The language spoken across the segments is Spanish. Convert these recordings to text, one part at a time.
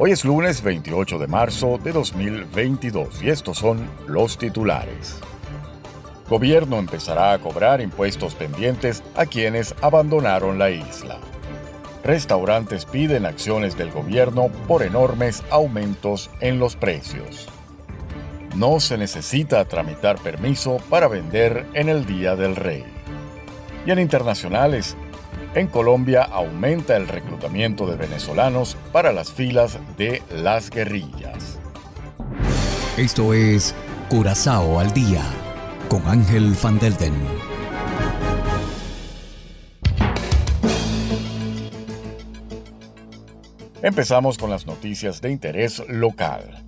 Hoy es lunes 28 de marzo de 2022 y estos son los titulares. Gobierno empezará a cobrar impuestos pendientes a quienes abandonaron la isla. Restaurantes piden acciones del gobierno por enormes aumentos en los precios. No se necesita tramitar permiso para vender en el Día del Rey. Y en internacionales, en Colombia aumenta el reclutamiento de venezolanos para las filas de las guerrillas. Esto es Curazao al día con Ángel Van Delden. Empezamos con las noticias de interés local.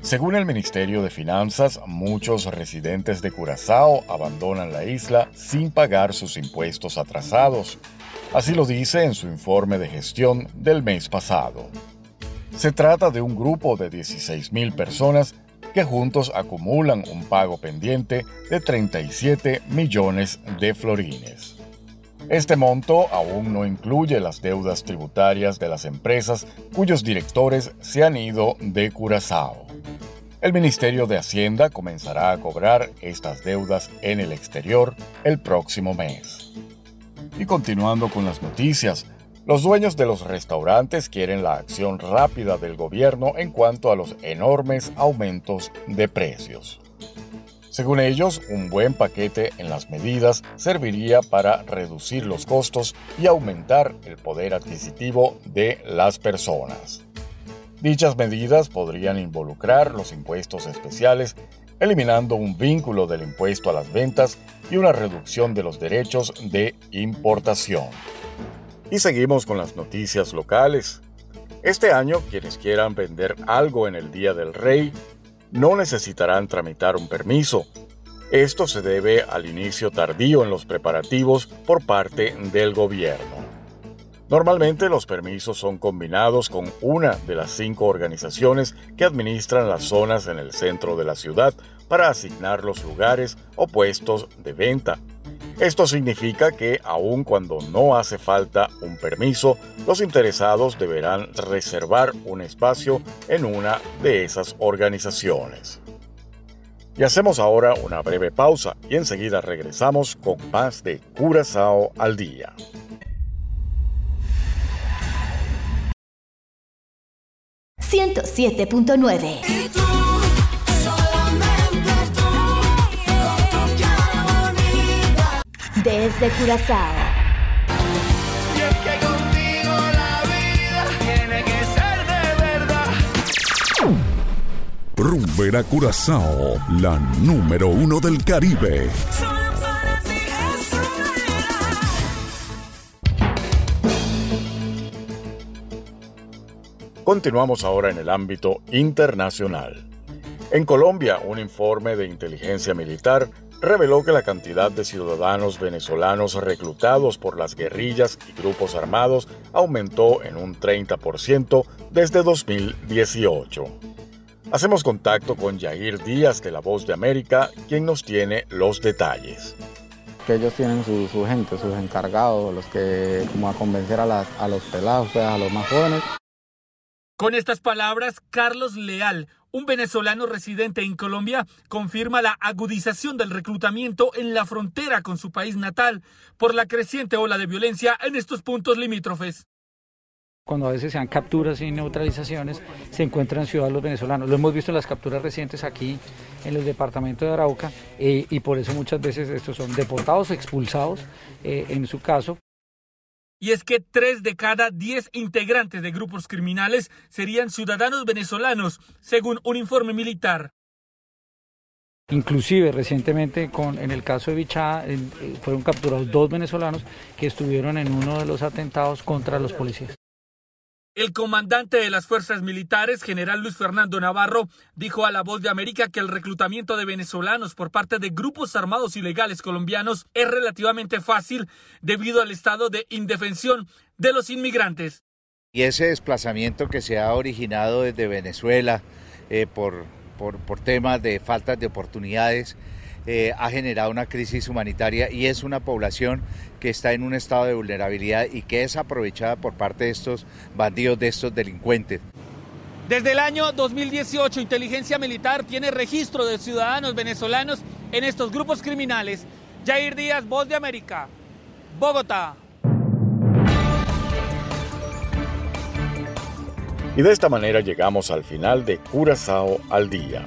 Según el Ministerio de Finanzas, muchos residentes de Curazao abandonan la isla sin pagar sus impuestos atrasados Así lo dice en su informe de gestión del mes pasado. Se trata de un grupo de 16.000 personas que juntos acumulan un pago pendiente de 37 millones de florines. Este monto aún no incluye las deudas tributarias de las empresas cuyos directores se han ido de Curazao. El Ministerio de Hacienda comenzará a cobrar estas deudas en el exterior el próximo mes. Y continuando con las noticias, los dueños de los restaurantes quieren la acción rápida del gobierno en cuanto a los enormes aumentos de precios. Según ellos, un buen paquete en las medidas serviría para reducir los costos y aumentar el poder adquisitivo de las personas. Dichas medidas podrían involucrar los impuestos especiales eliminando un vínculo del impuesto a las ventas y una reducción de los derechos de importación. Y seguimos con las noticias locales. Este año, quienes quieran vender algo en el Día del Rey no necesitarán tramitar un permiso. Esto se debe al inicio tardío en los preparativos por parte del gobierno. Normalmente los permisos son combinados con una de las cinco organizaciones que administran las zonas en el centro de la ciudad para asignar los lugares o puestos de venta. Esto significa que aun cuando no hace falta un permiso, los interesados deberán reservar un espacio en una de esas organizaciones. Y hacemos ahora una breve pausa y enseguida regresamos con más de Curazao al día. 107.9. Desde Curazao. Y es que contigo la vida tiene que ser de verdad. Rumbera Curazao, la número uno del Caribe. Continuamos ahora en el ámbito internacional. En Colombia, un informe de inteligencia militar reveló que la cantidad de ciudadanos venezolanos reclutados por las guerrillas y grupos armados aumentó en un 30% desde 2018. Hacemos contacto con Yair Díaz de La Voz de América, quien nos tiene los detalles. ellos tienen su, gente, sus encargados, los que como a convencer a los pelados, pues, a los más jóvenes. Con estas palabras, Carlos Leal, un venezolano residente en Colombia, confirma la agudización del reclutamiento en la frontera con su país natal por la creciente ola de violencia en estos puntos limítrofes. Cuando a veces se dan capturas y neutralizaciones, se encuentran ciudadanos venezolanos. Lo hemos visto en las capturas recientes aquí en el departamento de Arauca eh, y por eso muchas veces estos son deportados, expulsados eh, en su caso. Y es que tres de cada diez integrantes de grupos criminales serían ciudadanos venezolanos, según un informe militar. Inclusive recientemente en el caso de Bichá eh, eh, fueron capturados dos venezolanos que estuvieron en uno de los atentados contra los policías. El comandante de las fuerzas militares, general Luis Fernando Navarro, dijo a La Voz de América que el reclutamiento de venezolanos por parte de grupos armados ilegales colombianos es relativamente fácil debido al estado de indefensión de los inmigrantes. Y ese desplazamiento que se ha originado desde Venezuela eh, por, por, por temas de faltas de oportunidades, eh, ha generado una crisis humanitaria y es una población que está en un estado de vulnerabilidad y que es aprovechada por parte de estos bandidos, de estos delincuentes. Desde el año 2018, Inteligencia Militar tiene registro de ciudadanos venezolanos en estos grupos criminales. Jair Díaz, Voz de América, Bogotá. Y de esta manera llegamos al final de Curazao al Día.